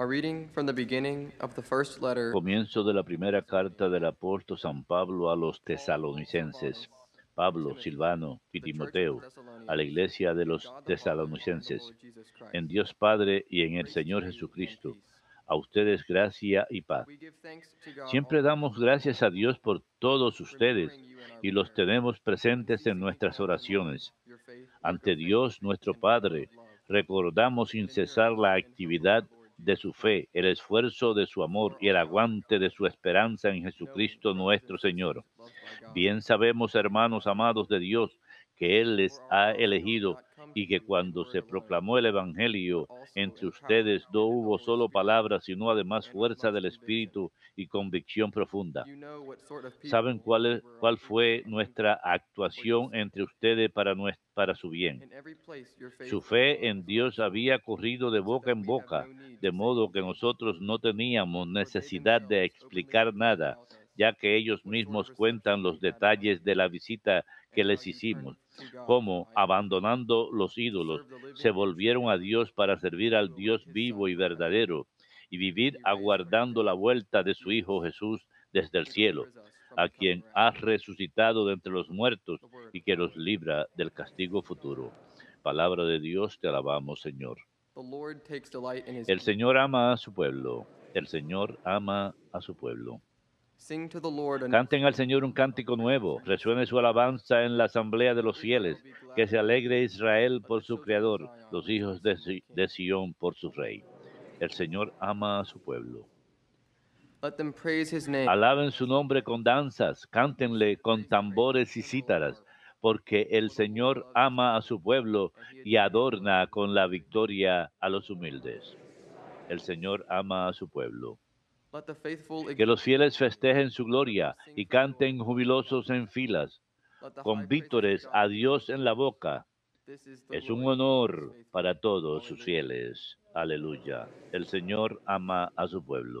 A reading from the beginning of the first letter. Comienzo de la primera carta del apóstol San Pablo a los tesalonicenses. Pablo, Silvano y Timoteo, a la iglesia de los tesalonicenses, en Dios Padre y en el Señor Jesucristo. A ustedes gracia y paz. Siempre damos gracias a Dios por todos ustedes y los tenemos presentes en nuestras oraciones. Ante Dios nuestro Padre, recordamos sin cesar la actividad de su fe, el esfuerzo de su amor y el aguante de su esperanza en Jesucristo nuestro Señor. Bien sabemos, hermanos amados de Dios, que Él les ha elegido y que cuando se proclamó el Evangelio entre ustedes no hubo solo palabras, sino además fuerza del Espíritu y convicción profunda. ¿Saben cuál, es, cuál fue nuestra actuación entre ustedes para, para su bien? Su fe en Dios había corrido de boca en boca, de modo que nosotros no teníamos necesidad de explicar nada, ya que ellos mismos cuentan los detalles de la visita que les hicimos, cómo, abandonando los ídolos, se volvieron a Dios para servir al Dios vivo y verdadero, y vivir aguardando la vuelta de su Hijo Jesús desde el cielo, a quien has resucitado de entre los muertos y que los libra del castigo futuro. Palabra de Dios, te alabamos, Señor. El Señor ama a su pueblo. El Señor ama a su pueblo. Canten al Señor un cántico nuevo, resuene su alabanza en la asamblea de los fieles, que se alegre Israel por su Creador, los hijos de, Sión por su Rey. El Señor ama a su pueblo. Alaben su nombre con danzas, cántenle con tambores y cítaras, porque el Señor ama a su pueblo y adorna con la victoria a los humildes. El Señor ama a su pueblo. Que los fieles festejen su gloria y canten jubilosos en filas, con vítores a Dios en la boca. Es un honor para todos sus fieles. Aleluya. El Señor ama a su pueblo.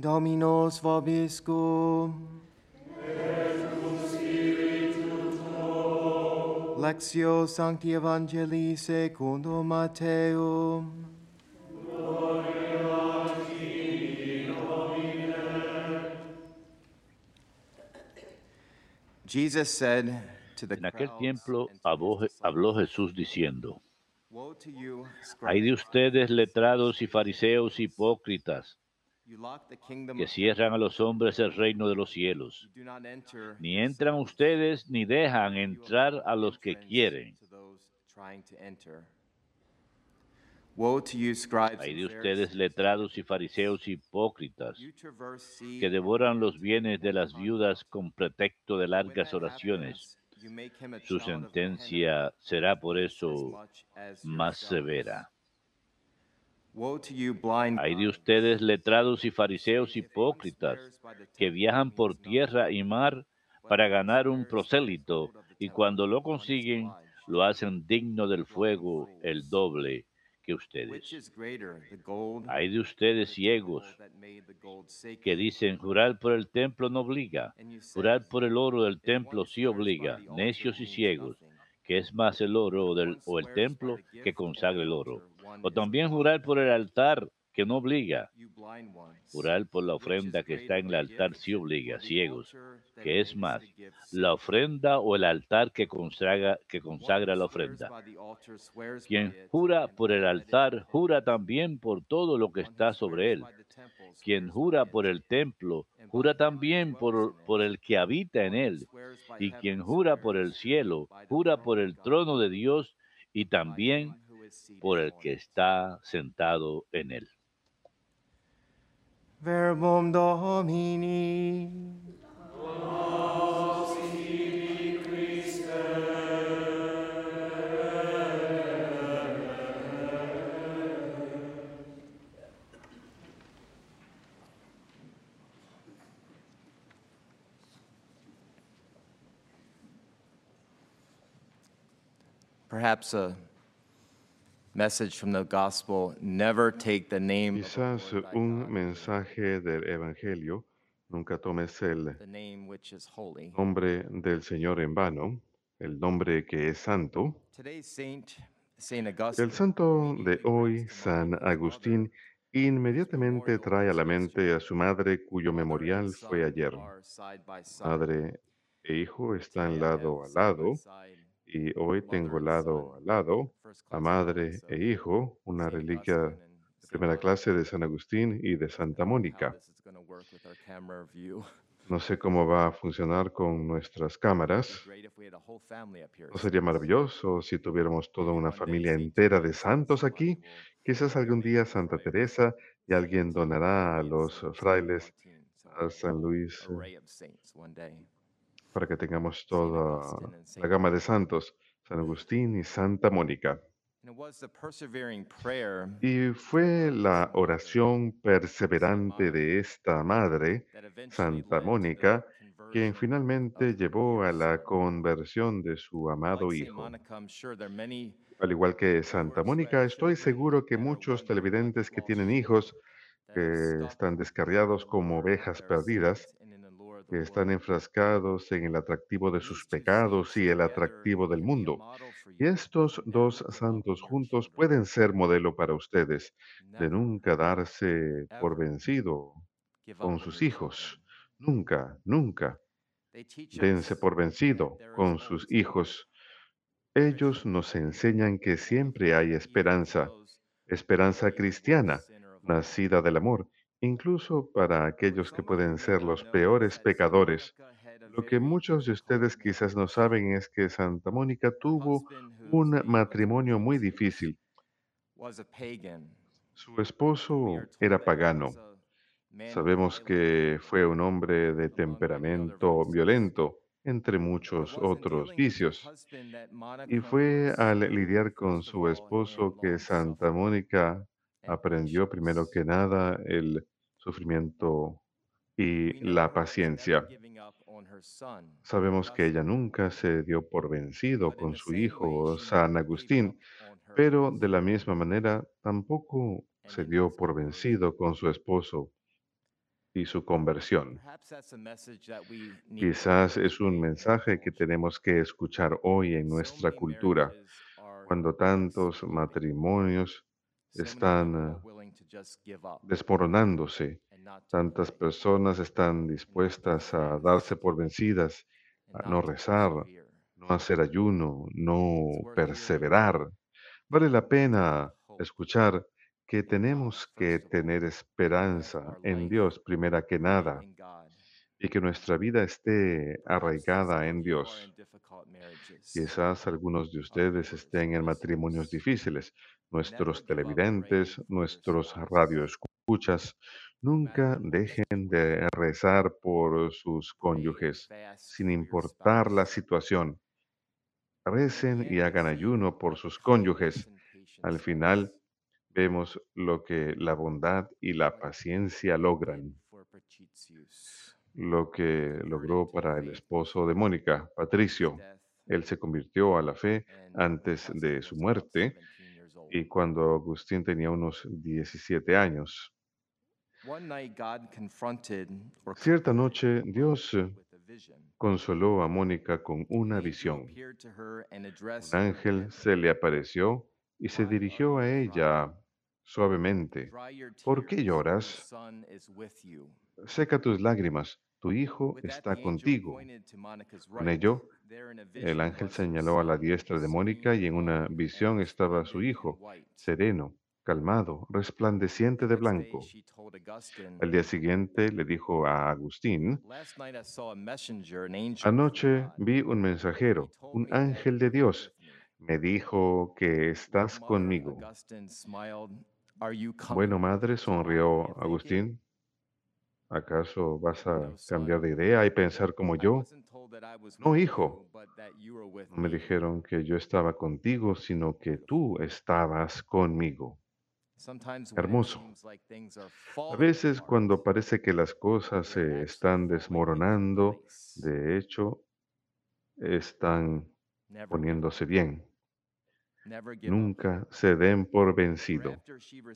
Dominos vobiscum. Lectio Sancti Evangelii secundo Matteum. Jesus said to the En aquel tiempo habló Jesús diciendo, Hay de ustedes letrados y fariseos hipócritas, que cierran a los hombres el reino de los cielos. Ni entran ustedes ni dejan entrar a los que quieren. Hay de ustedes letrados y fariseos hipócritas que devoran los bienes de las viudas con pretexto de largas oraciones. Su sentencia será por eso más severa. Hay de ustedes letrados y fariseos hipócritas que viajan por tierra y mar para ganar un prosélito y cuando lo consiguen lo hacen digno del fuego el doble que ustedes. Hay de ustedes ciegos que dicen jurar por el templo no obliga, jurar por el oro del templo sí obliga, necios y ciegos, que es más el oro o el templo que consagre el oro O también jurar por el altar que no obliga. Jurar por la ofrenda que está en el altar sí obliga, ciegos. ¿Qué es más? La ofrenda o el altar que consagra, que consagra la ofrenda. Quien jura por el altar, jura también por todo lo que está sobre él. Quien jura por el templo, jura también por, por el que habita en él. Y quien jura por el cielo, jura por el trono de Dios y también por el que está sentado en él. Verbum Domini. Perhaps a Quizás un mensaje del Evangelio, nunca tomes el nombre del Señor en vano, el nombre que es santo. El santo de hoy, San Agustín, inmediatamente trae a la mente a su madre cuyo memorial fue ayer. Madre e hijo están lado a lado y hoy tengo and lado a lado a madre e hijo, una reliquia de primera clase de San Agustín y de Santa Mónica. No sé cómo va a funcionar con nuestras cámaras. ¿No sería maravilloso si tuviéramos toda una familia entera de santos aquí? Quizás algún día Santa. Teresa y alguien donará a los frailes a San Luis para que tengamos toda la gama de santos, San Agustín y Santa Mónica. Y fue la oración perseverante de esta madre, Santa Mónica, quien finalmente llevó a la conversión de su amado hijo. Al igual que Santa Mónica, estoy seguro que muchos televidentes que tienen hijos que están descarriados como ovejas perdidas, que están enfrascados en el atractivo de sus pecados y el atractivo del mundo. Y estos dos santos juntos pueden ser modelo para ustedes, de nunca darse por vencido con on sus hijos. Nunca, nunca dense por vencido con sus hijos. Ellos nos enseñan que siempre hay esperanza, esperanza cristiana, nacida del amor, incluso para aquellos que pueden ser los peores pecadores. Lo que muchos de ustedes quizás no saben es que Santa Mónica tuvo un matrimonio muy difícil. Su esposo era pagano. Sabemos que fue un hombre de temperamento violento, entre muchos otros vicios. Y fue al lidiar con su esposo que Santa Mónica aprendió primero que nada el sufrimiento y la paciencia. Sabemos que ella nunca se dio por vencido con su hijo San Agustín, pero de la misma manera tampoco se dio por vencido con su esposo y su conversión. Quizás es un mensaje que tenemos que escuchar hoy en nuestra cultura, cuando tantos matrimonios están to tantas personas están dispuestas a darse por vencidas, a no rezar, no hacer ayuno, no perseverar. Vale la pena escuchar que God tenemos que tener esperanza en Dios primera que nada y que nuestra vida esté arraigada en Dios. Quizás algunos de ustedes estén en matrimonios difíciles. Nuestros televidentes, nuestros radioescuchas, nunca dejen de rezar por sus cónyuges, sin importar la situación. Recen y hagan ayuno por sus cónyuges. Al final vemos lo que la bondad y la paciencia logran. Lo que logró para el esposo de Mónica, Patricio. Él se convirtió a la fe antes de su muerte 17 years old. y cuando Agustín tenía unos 17 años. Cierta noche Dios consoló a Mónica con una visión. Un ángel se le apareció y se dirigió a ella suavemente. ¿Por qué lloras? Seca tus lágrimas, tu hijo está contigo. Con ello, El ángel señaló a la diestra de Mónica y en una visión estaba su hijo, sereno, calmado, resplandeciente de blanco. Al día siguiente le dijo a Agustín, anoche vi un mensajero, un ángel de Dios. Me dijo que estás conmigo. Augustine smiled, "Are you coming Bueno, madre, sonrió of thinking?" Agustín. ¿Acaso vas a cambiar de idea y pensar como yo? No, hijo. No me dijeron que yo estaba contigo, sino que tú estabas conmigo. Hermoso. A veces cuando parece que las cosas se están desmoronando, de hecho, están poniéndose bien. Nunca se den por vencido.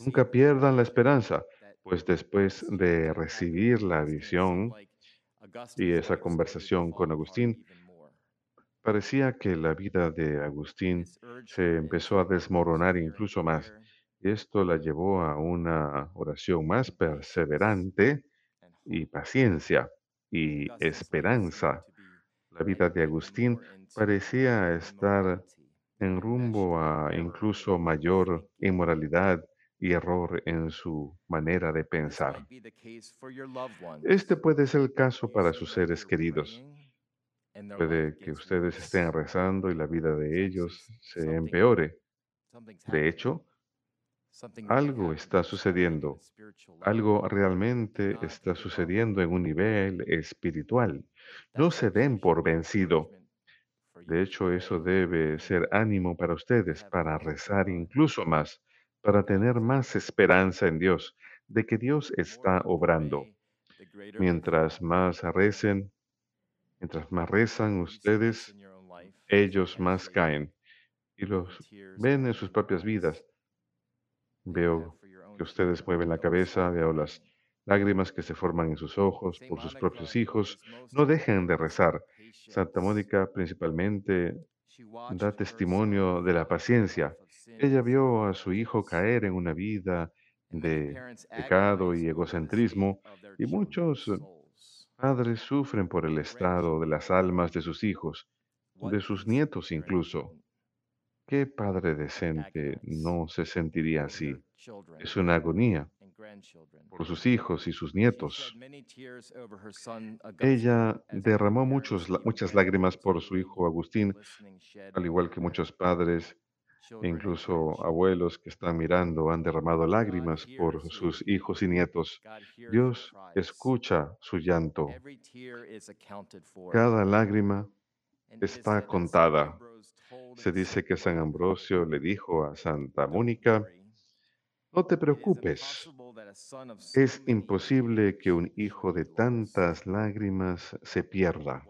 Nunca pierdan la esperanza, pues después de recibir la visión y esa conversación con Agustín, parecía que la vida de Agustín se empezó a desmoronar incluso más. esto la llevó a una oración más perseverante y paciencia y esperanza. La vida de Agustín parecía estar en rumbo a incluso in mayor inmoralidad y error en su manera de pensar. Este puede ser el caso para sus seres queridos. Puede que ustedes estén rezando y la vida de ellos se empeore. De hecho, algo está sucediendo. Algo realmente está sucediendo en un nivel espiritual. No se den por vencido. De hecho, eso debe ser ánimo para ustedes, para rezar incluso más, para tener más esperanza en Dios, de que Dios está obrando. Mientras más recen, mientras más rezan ustedes, ellos más caen y los ven en sus propias vidas. Veo que ustedes mueven la cabeza, veo las lágrimas que se forman en sus ojos por sus propios hijos. No dejen de rezar. Santa. Mónica principalmente da testimonio de la paciencia. Ella vio a su hijo caer en una vida de pecado y egocentrismo y muchos padres sufren por el estado de las almas de sus hijos, de sus nietos incluso. ¿Qué padre decente no se sentiría así? Es una agonía por sus hijos y sus nietos. Ella derramó muchos, muchas lágrimas por su hijo Agustín, al igual que muchos padres incluso abuelos que están mirando han derramado lágrimas por sus hijos y nietos. Dios escucha su llanto. Cada lágrima está contada. Se dice que San Ambrosio le dijo a Santa "Don't Mónica, no te preocupes, es imposible que un hijo de should be lost." tantas lágrimas se pierda.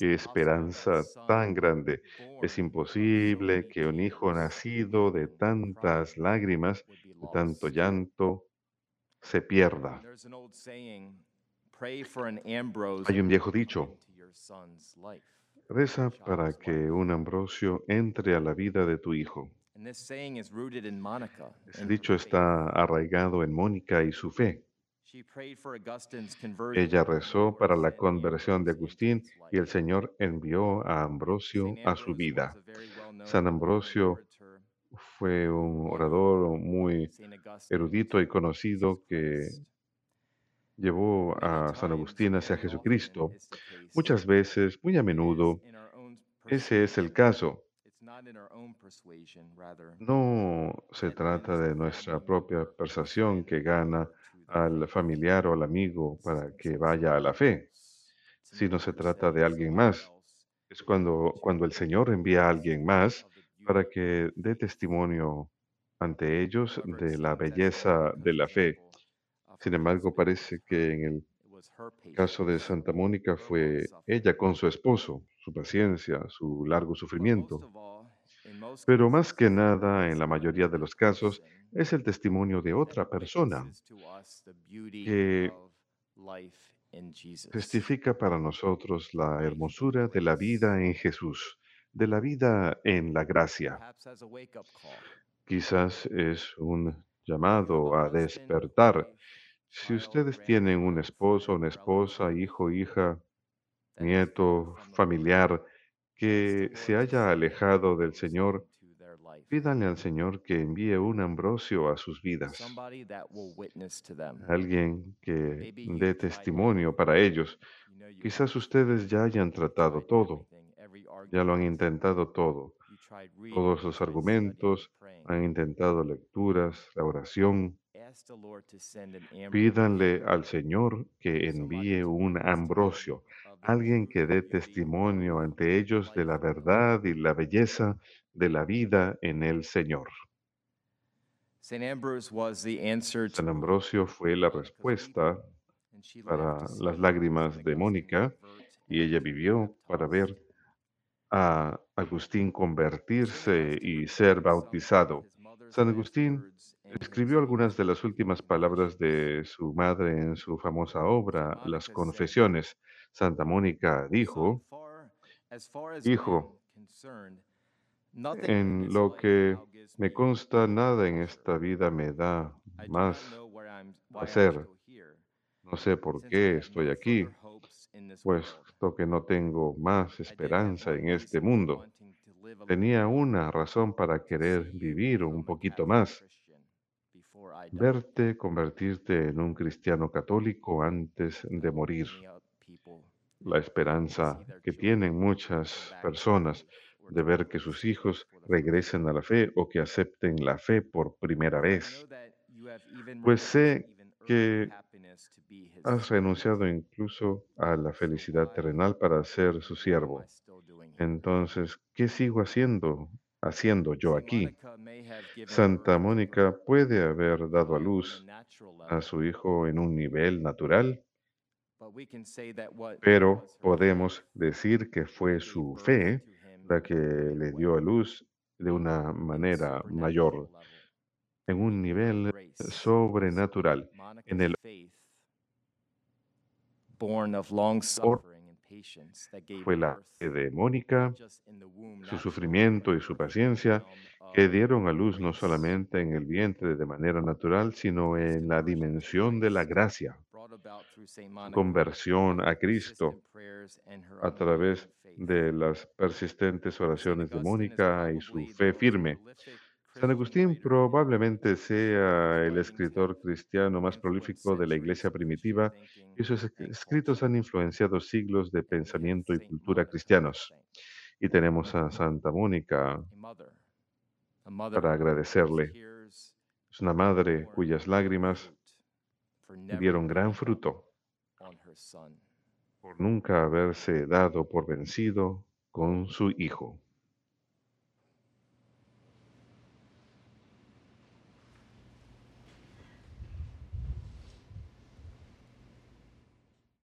Qué esperanza tan grande. Es imposible que un hijo nacido de tantas lágrimas, de tanto llanto, se pierda. Hay un viejo dicho, reza para que un Ambrosio entre a la vida de tu hijo. Ese dicho está arraigado en Mónica y su fe. Ella rezó para la conversión de Agustín y el. Señor envió a Ambrosio a su vida. San Ambrosio Fue un orador muy erudito y conocido que llevó a San Agustín hacia Jesucristo. Muchas veces, muy a menudo, ese es el caso. No se trata de nuestra propia persuasión que gana al familiar o al amigo para que vaya a la fe, sino another se trata de alguien más. Es cuando, cuando el Señor envía a alguien más para que dé testimonio ante ellos de la belleza de la fe. Sin embargo, parece que en el caso de Santa Mónica fue ella con su esposo, su paciencia, su largo sufrimiento. Pero más que nada, en la mayoría de los casos, es el testimonio de otra persona que testifica para nosotros la hermosura de la vida en Jesús, de la vida en la gracia. Quizás es un llamado a despertar. Si ustedes tienen un esposo, una esposa, hijo, hija, nieto, familiar que se haya alejado del Señor, pídanle al Señor que envíe un Ambrosio a sus vidas, alguien que dé testimonio para ellos. Quizás ustedes ya hayan tratado todo, ya lo han intentado todo, todos los argumentos, han intentado lecturas, la oración. Pídanle al Señor que envíe un Ambrosio, alguien que dé testimonio ante ellos de la verdad y la belleza de la vida en el Señor. San Ambrosio fue la respuesta para las lágrimas de Mónica y ella vivió para ver a Agustín convertirse y ser bautizado. San Agustín escribió algunas de las últimas palabras de su madre en su famosa obra, Las Confesiones. Santa Mónica dijo, Hijo, en lo que me consta nada en esta vida me da más hacer. No sé por qué estoy aquí, puesto que no tengo más esperanza en este mundo. Tenía una razón para querer vivir un poquito más, verte convertirte en un cristiano católico antes de morir. La esperanza que tienen muchas personas de ver que sus hijos regresen a la fe o que acepten la fe por primera vez. Pues sé que Has renunciado incluso a la felicidad terrenal para ser su siervo. Entonces, ¿qué sigo haciendo, haciendo yo aquí? Santa Mónica puede haber dado a luz a su hijo en un nivel natural, pero podemos decir que fue su fe la que le dio a luz de una manera mayor, en un nivel sobrenatural, en el fue la fe de Mónica, su sufrimiento y su paciencia, que dieron a luz no solamente en el vientre de manera natural, sino en la dimensión de la gracia, conversión a Cristo a través de las persistentes oraciones de Mónica y su fe firme. San Agustín probablemente sea el escritor to cristiano más prolífico de la iglesia primitiva y sus escritos han influenciado siglos de pensamiento y cultura cristianos. Y tenemos a Santa Mónica para agradecerle. Es una madre cuyas lágrimas dieron gran fruto por nunca haberse dado por vencido con su hijo.